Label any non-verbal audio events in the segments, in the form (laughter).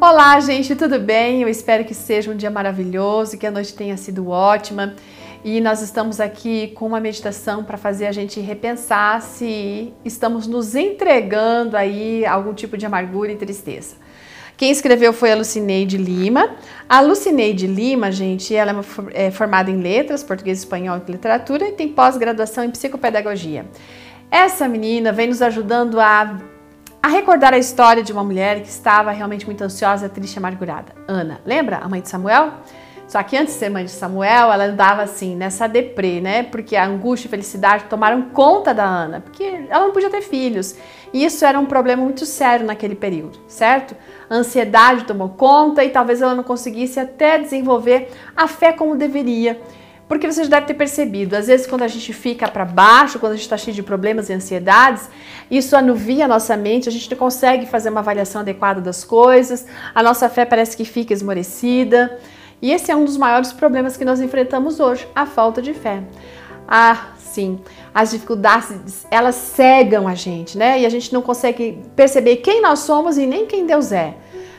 Olá, gente, tudo bem? Eu espero que seja um dia maravilhoso, que a noite tenha sido ótima. E nós estamos aqui com uma meditação para fazer a gente repensar se estamos nos entregando aí a algum tipo de amargura e tristeza. Quem escreveu foi a Lucineide Lima. A Lucineide Lima, gente, ela é formada em letras, português, espanhol e literatura e tem pós-graduação em psicopedagogia. Essa menina vem nos ajudando a a recordar a história de uma mulher que estava realmente muito ansiosa, triste e amargurada. Ana, lembra a mãe de Samuel? Só que antes de ser mãe de Samuel, ela andava assim, nessa deprê, né? Porque a angústia e felicidade tomaram conta da Ana, porque ela não podia ter filhos. E isso era um problema muito sério naquele período, certo? A ansiedade tomou conta e talvez ela não conseguisse até desenvolver a fé como deveria. Porque você já deve ter percebido, às vezes quando a gente fica para baixo, quando a gente está cheio de problemas e ansiedades, isso anuvia a nossa mente, a gente não consegue fazer uma avaliação adequada das coisas, a nossa fé parece que fica esmorecida. E esse é um dos maiores problemas que nós enfrentamos hoje, a falta de fé. Ah, sim, as dificuldades, elas cegam a gente, né? E a gente não consegue perceber quem nós somos e nem quem Deus é.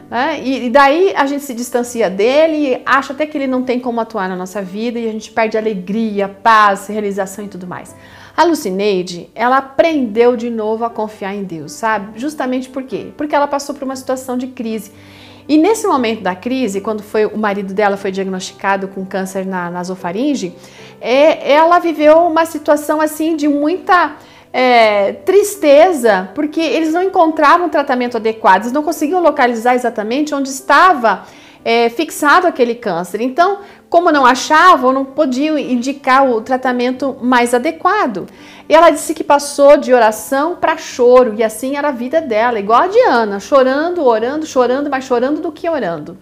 Né? E, daí a gente se distancia dele, acha até que ele não tem como atuar na nossa vida e a gente perde alegria, paz, realização e tudo mais. A Lucineide, ela aprendeu de novo a confiar em Deus, sabe? Justamente por quê? Porque ela passou por uma situação de crise. E nesse momento da crise, quando foi o marido dela foi diagnosticado com câncer na nasofaringe, é, ela viveu uma situação assim de muita é, tristeza, porque eles não encontravam tratamento adequado, eles não conseguiam localizar exatamente onde estava é, fixado aquele câncer. Então, como não achavam, não podiam indicar o tratamento mais adequado. E ela disse que passou de oração para choro, e assim era a vida dela, igual a Diana, chorando, orando, chorando, mas chorando do que orando.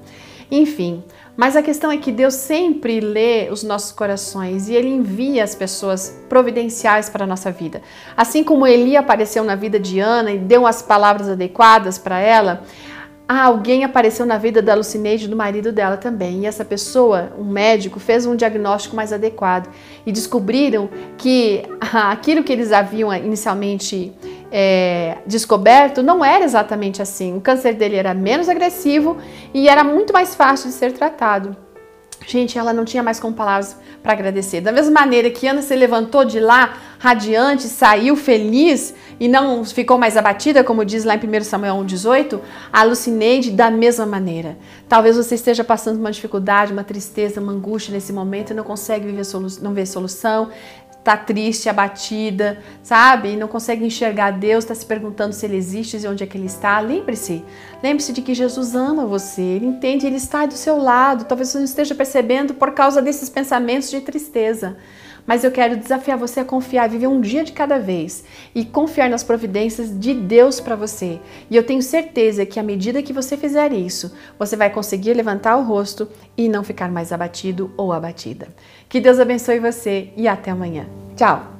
Enfim, mas a questão é que Deus sempre lê os nossos corações e Ele envia as pessoas providenciais para a nossa vida. Assim como Eli apareceu na vida de Ana e deu as palavras adequadas para ela, alguém apareceu na vida da Lucineide, do marido dela também. E essa pessoa, um médico, fez um diagnóstico mais adequado e descobriram que (laughs) aquilo que eles haviam inicialmente é, descoberto não era exatamente assim. O câncer dele era menos agressivo e era muito mais fácil de ser tratado. Gente, ela não tinha mais como palavras para agradecer. Da mesma maneira que Ana se levantou de lá radiante, saiu feliz e não ficou mais abatida, como diz lá em 1 Samuel 1,18, a Lucineide da mesma maneira. Talvez você esteja passando uma dificuldade, uma tristeza, uma angústia nesse momento e não consegue viver não ver solução, tá triste, abatida, sabe? Não consegue enxergar Deus, está se perguntando se ele existe e onde é que ele está. Lembre-se, lembre-se de que Jesus ama você, ele entende, ele está do seu lado. Talvez você não esteja percebendo por causa desses pensamentos de tristeza. Mas eu quero desafiar você a confiar, viver um dia de cada vez e confiar nas providências de Deus para você. E eu tenho certeza que à medida que você fizer isso, você vai conseguir levantar o rosto e não ficar mais abatido ou abatida. Que Deus abençoe você e até amanhã. Tchau!